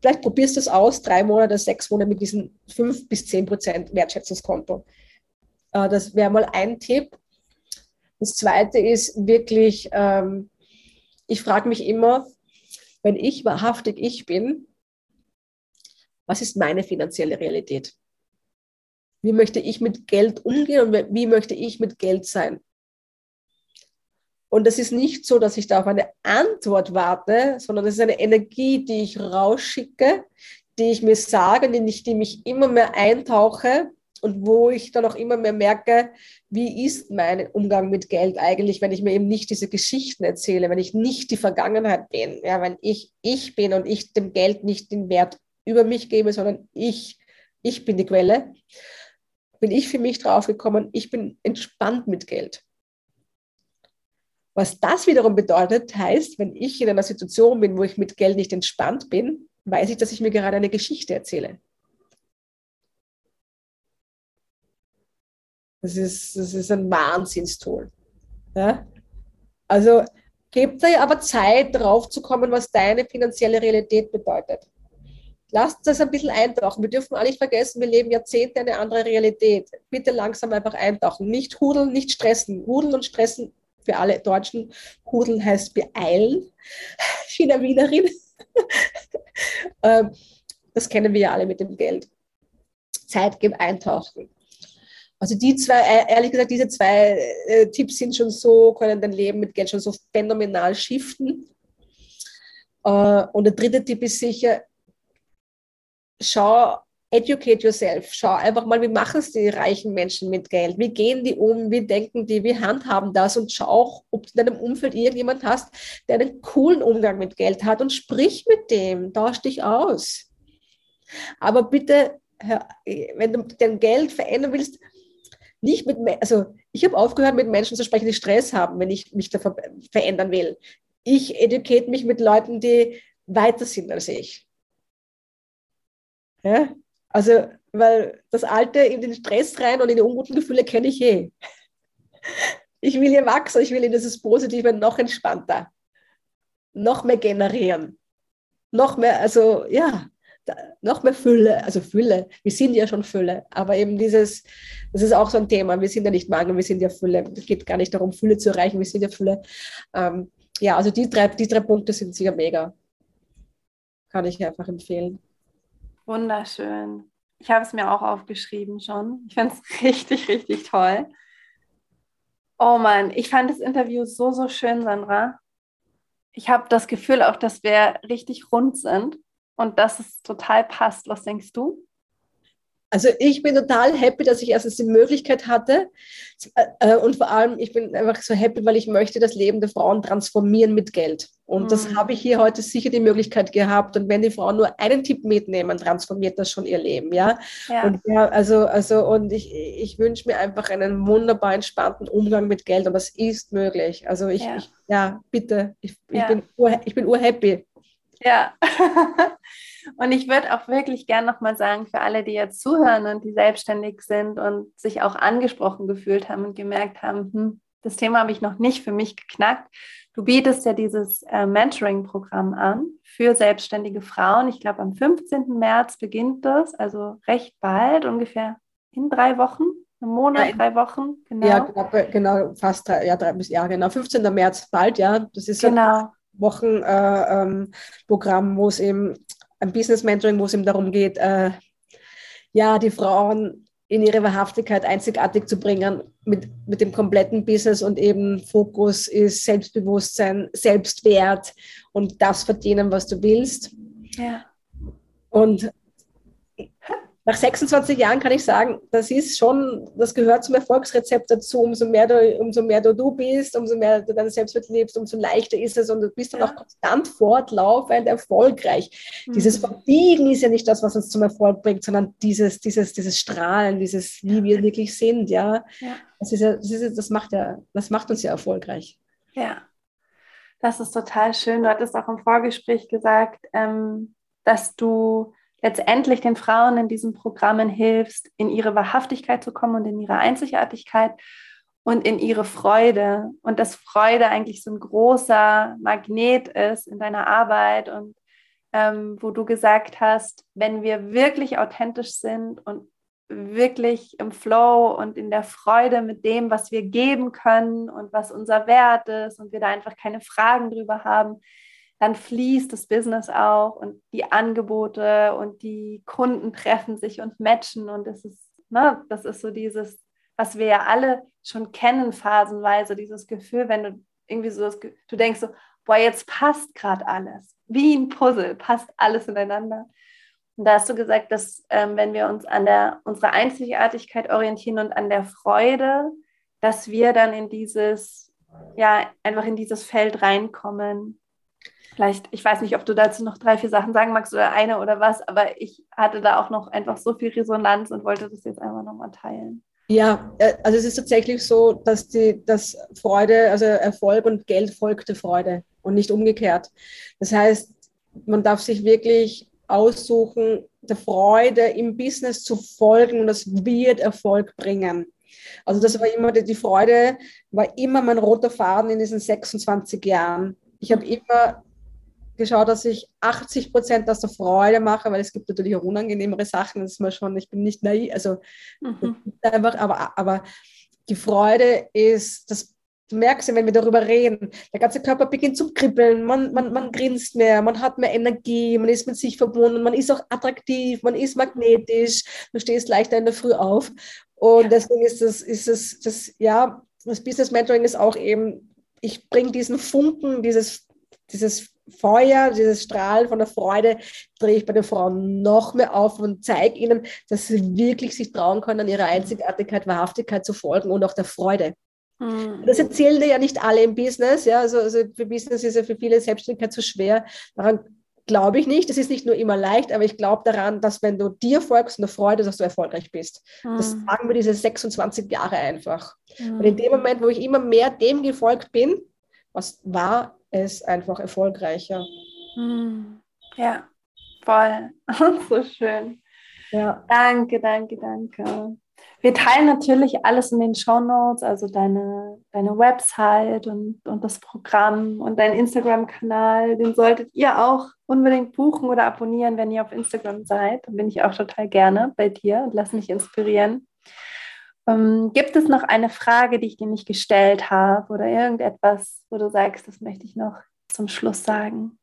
vielleicht probierst du es aus, drei Monate, sechs Monate mit diesem fünf bis zehn Prozent Wertschätzungskonto. Äh, das wäre mal ein Tipp. Das Zweite ist wirklich, ähm, ich frage mich immer, wenn ich wahrhaftig ich bin, was ist meine finanzielle Realität? Wie möchte ich mit Geld umgehen und wie möchte ich mit Geld sein? Und das ist nicht so, dass ich da auf eine Antwort warte, sondern das ist eine Energie, die ich rausschicke, die ich mir sage, in die ich mich immer mehr eintauche und wo ich dann auch immer mehr merke, wie ist mein Umgang mit Geld eigentlich, wenn ich mir eben nicht diese Geschichten erzähle, wenn ich nicht die Vergangenheit bin, ja, wenn ich ich bin und ich dem Geld nicht den Wert über mich gebe, sondern ich, ich bin die Quelle, bin ich für mich draufgekommen, ich bin entspannt mit Geld. Was das wiederum bedeutet, heißt, wenn ich in einer Situation bin, wo ich mit Geld nicht entspannt bin, weiß ich, dass ich mir gerade eine Geschichte erzähle. Das ist, das ist ein Wahnsinnstool. Ja? Also gebt dir aber Zeit, drauf zu kommen, was deine finanzielle Realität bedeutet. Lasst das ein bisschen eintauchen. Wir dürfen auch nicht vergessen, wir leben Jahrzehnte eine andere Realität. Bitte langsam einfach eintauchen. Nicht hudeln, nicht stressen. Hudeln und stressen für alle Deutschen. Hudeln heißt beeilen. China Wienerin. Ähm, das kennen wir ja alle mit dem Geld. Zeit geben, eintauchen. Also die zwei, äh, ehrlich gesagt, diese zwei äh, Tipps sind schon so, können dein Leben mit Geld schon so phänomenal shiften. Äh, und der dritte Tipp ist sicher, schau, educate yourself. Schau einfach mal, wie machen es die reichen Menschen mit Geld? Wie gehen die um? Wie denken die? Wie handhaben das? Und schau auch, ob du in deinem Umfeld irgendjemand hast, der einen coolen Umgang mit Geld hat und sprich mit dem, tausch dich aus. Aber bitte, wenn du dein Geld verändern willst, nicht mit, also ich habe aufgehört, mit Menschen zu sprechen, die Stress haben, wenn ich mich da verändern will. Ich educate mich mit Leuten, die weiter sind als ich. Ja? Also, weil das Alte in den Stress rein und in die unguten Gefühle kenne ich eh. Ich will hier wachsen, ich will in dieses Positive noch entspannter, noch mehr generieren, noch mehr, also ja, noch mehr Fülle, also Fülle. Wir sind ja schon Fülle, aber eben dieses, das ist auch so ein Thema. Wir sind ja nicht Mangel, wir sind ja Fülle. Es geht gar nicht darum, Fülle zu erreichen, wir sind ja Fülle. Ähm, ja, also die drei, die drei Punkte sind sicher mega. Kann ich einfach empfehlen. Wunderschön. Ich habe es mir auch aufgeschrieben schon. Ich finde es richtig, richtig toll. Oh Mann, ich fand das Interview so, so schön, Sandra. Ich habe das Gefühl auch, dass wir richtig rund sind und dass es total passt. Was denkst du? Also ich bin total happy, dass ich erstens die Möglichkeit hatte äh, und vor allem ich bin einfach so happy, weil ich möchte das Leben der Frauen transformieren mit Geld. Und mhm. das habe ich hier heute sicher die Möglichkeit gehabt. Und wenn die Frauen nur einen Tipp mitnehmen, transformiert das schon ihr Leben, ja. ja. Und ja, also, also, und ich, ich wünsche mir einfach einen wunderbar entspannten Umgang mit Geld. Und das ist möglich. Also ich, ja, ich, ja bitte, ich, ja. ich bin ich bin urhappy. Ja. und ich würde auch wirklich gern nochmal sagen, für alle, die jetzt zuhören und die selbstständig sind und sich auch angesprochen gefühlt haben und gemerkt haben, hm, das Thema habe ich noch nicht für mich geknackt. Du bietest ja dieses äh, Mentoring-Programm an für selbstständige Frauen. Ich glaube, am 15. März beginnt das, also recht bald, ungefähr in drei Wochen, einen Monat, ja, drei Wochen. Genau. Ja, genau, genau fast drei, ja, drei bis ja, genau, 15. März bald, ja. Das ist genau. Wochenprogramm, äh, ähm, wo es eben ein Business Mentoring, wo es eben darum geht, äh, ja, die Frauen in ihre Wahrhaftigkeit einzigartig zu bringen mit, mit dem kompletten Business und eben Fokus ist Selbstbewusstsein, Selbstwert und das verdienen, was du willst. Ja. Und nach 26 Jahren kann ich sagen, das ist schon, das gehört zum Erfolgsrezept dazu. Umso mehr du, umso mehr du, du bist, umso mehr du dein Selbstwert lebst, umso leichter ist es und du bist dann ja. auch konstant fortlaufend erfolgreich. Mhm. Dieses Verbiegen ist ja nicht das, was uns zum Erfolg bringt, sondern dieses, dieses, dieses Strahlen, dieses, wie wir wirklich sind, ja. ja. Das, ist ja, das, ist, das macht ja, das macht uns ja erfolgreich. Ja. Das ist total schön. Du hattest auch im Vorgespräch gesagt, ähm, dass du letztendlich den Frauen in diesen Programmen hilfst, in ihre Wahrhaftigkeit zu kommen und in ihre Einzigartigkeit und in ihre Freude. Und dass Freude eigentlich so ein großer Magnet ist in deiner Arbeit und ähm, wo du gesagt hast, wenn wir wirklich authentisch sind und wirklich im Flow und in der Freude mit dem, was wir geben können und was unser Wert ist und wir da einfach keine Fragen drüber haben, dann fließt das Business auch und die Angebote und die Kunden treffen sich und matchen und das ist, ne, das ist so dieses, was wir ja alle schon kennen phasenweise, dieses Gefühl, wenn du irgendwie so, das, du denkst so, boah, jetzt passt gerade alles, wie ein Puzzle, passt alles ineinander. Und da hast du gesagt, dass ähm, wenn wir uns an der unserer Einzigartigkeit orientieren und an der Freude, dass wir dann in dieses, ja, einfach in dieses Feld reinkommen. Vielleicht, ich weiß nicht, ob du dazu noch drei, vier Sachen sagen magst oder eine oder was, aber ich hatte da auch noch einfach so viel Resonanz und wollte das jetzt einfach nochmal teilen. Ja, äh, also es ist tatsächlich so, dass die dass Freude, also Erfolg und Geld folgte Freude und nicht umgekehrt. Das heißt, man darf sich wirklich aussuchen, der Freude im Business zu folgen und das wird Erfolg bringen. Also das war immer die, die Freude, war immer mein roter Faden in diesen 26 Jahren. Ich habe immer geschaut, dass ich 80 Prozent aus der Freude mache, weil es gibt natürlich auch unangenehmere Sachen, das ist mal schon, ich bin nicht naiv, also mhm. einfach, aber, aber die Freude ist, das du merkst ja, wenn wir darüber reden, der ganze Körper beginnt zu kribbeln, man, man, man grinst mehr, man hat mehr Energie, man ist mit sich verbunden, man ist auch attraktiv, man ist magnetisch, du stehst leichter in der Früh auf. Und deswegen ist das, ist das, das ja, das Business Mentoring ist auch eben, ich bringe diesen Funken, dieses, dieses Feuer, dieses Strahl von der Freude drehe ich bei den Frauen noch mehr auf und zeige ihnen, dass sie wirklich sich trauen können, ihrer Einzigartigkeit, Wahrhaftigkeit zu folgen und auch der Freude. Mhm. Das erzählen ja nicht alle im Business. Ja? Also, also für Business ist ja für viele Selbstständigkeit zu schwer. Daran glaube ich nicht. Das ist nicht nur immer leicht, aber ich glaube daran, dass wenn du dir folgst und der Freude, dass du erfolgreich bist. Mhm. Das sagen wir diese 26 Jahre einfach. Mhm. Und in dem Moment, wo ich immer mehr dem gefolgt bin, was war es einfach erfolgreicher. Hm. Ja, voll. so schön. Ja. Danke, danke, danke. Wir teilen natürlich alles in den Show Notes, also deine, deine Website und, und das Programm und deinen Instagram-Kanal. Den solltet ihr auch unbedingt buchen oder abonnieren, wenn ihr auf Instagram seid. Dann bin ich auch total gerne bei dir und lass mich inspirieren. Ähm, gibt es noch eine Frage, die ich dir nicht gestellt habe oder irgendetwas, wo du sagst, das möchte ich noch zum Schluss sagen?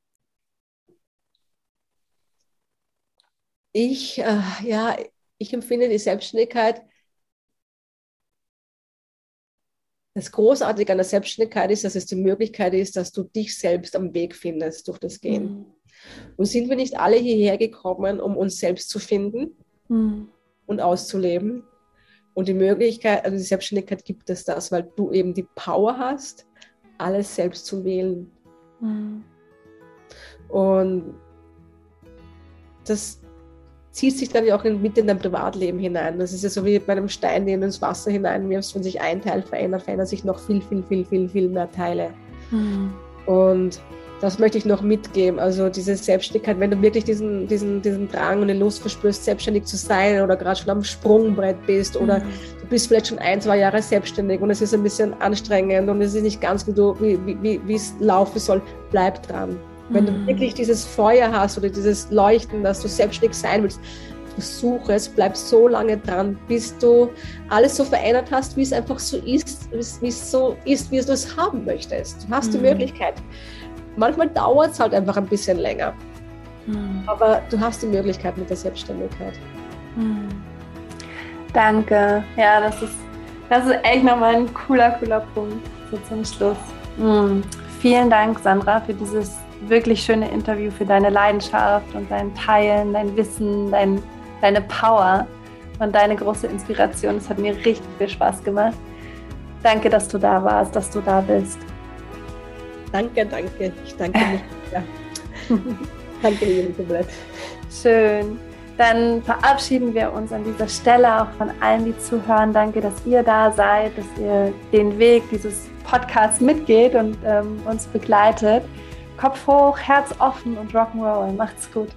Ich, äh, ja, ich empfinde die Selbstständigkeit. Das Großartige an der Selbstständigkeit ist, dass es die Möglichkeit ist, dass du dich selbst am Weg findest durch das Gehen. Mhm. Und sind wir nicht alle hierher gekommen, um uns selbst zu finden mhm. und auszuleben? Und die Möglichkeit, also die Selbstständigkeit gibt es das, weil du eben die Power hast, alles selbst zu wählen. Mhm. Und das zieht sich dann ja auch in, mit in dein Privatleben hinein. Das ist ja so wie bei einem Stein, den du ins Wasser hineinwirfst, wenn sich ein Teil verändert, verändern sich noch viel, viel, viel, viel, viel mehr Teile. Mhm. Und das möchte ich noch mitgeben. Also diese Selbstständigkeit, wenn du wirklich diesen, diesen, diesen Drang und den Lust verspürst, selbstständig zu sein oder gerade schon am Sprungbrett bist oder mhm. du bist vielleicht schon ein, zwei Jahre selbstständig und es ist ein bisschen anstrengend und es ist nicht ganz gut, wie, wie, wie es laufen soll, bleib dran. Wenn du mhm. wirklich dieses Feuer hast oder dieses Leuchten, dass du selbstständig sein willst, versuch es, bleib so lange dran, bis du alles so verändert hast, wie es einfach so ist, wie es so ist, wie du es haben möchtest. Du hast mhm. die Möglichkeit manchmal dauert es halt einfach ein bisschen länger. Mhm. Aber du hast die Möglichkeit mit der Selbstständigkeit. Mhm. Danke. Ja, das ist, das ist echt nochmal ein cooler, cooler Punkt so zum Schluss. Mhm. Vielen Dank, Sandra, für dieses wirklich schöne Interview, für deine Leidenschaft und dein Teilen, dein Wissen, dein, deine Power und deine große Inspiration. Es hat mir richtig viel Spaß gemacht. Danke, dass du da warst, dass du da bist. Danke, danke. Ich danke. Ja. danke, Elisabeth. Schön. Dann verabschieden wir uns an dieser Stelle auch von allen, die zuhören. Danke, dass ihr da seid, dass ihr den Weg dieses Podcasts mitgeht und ähm, uns begleitet. Kopf hoch, Herz offen und Rock'n'Roll. Macht's gut.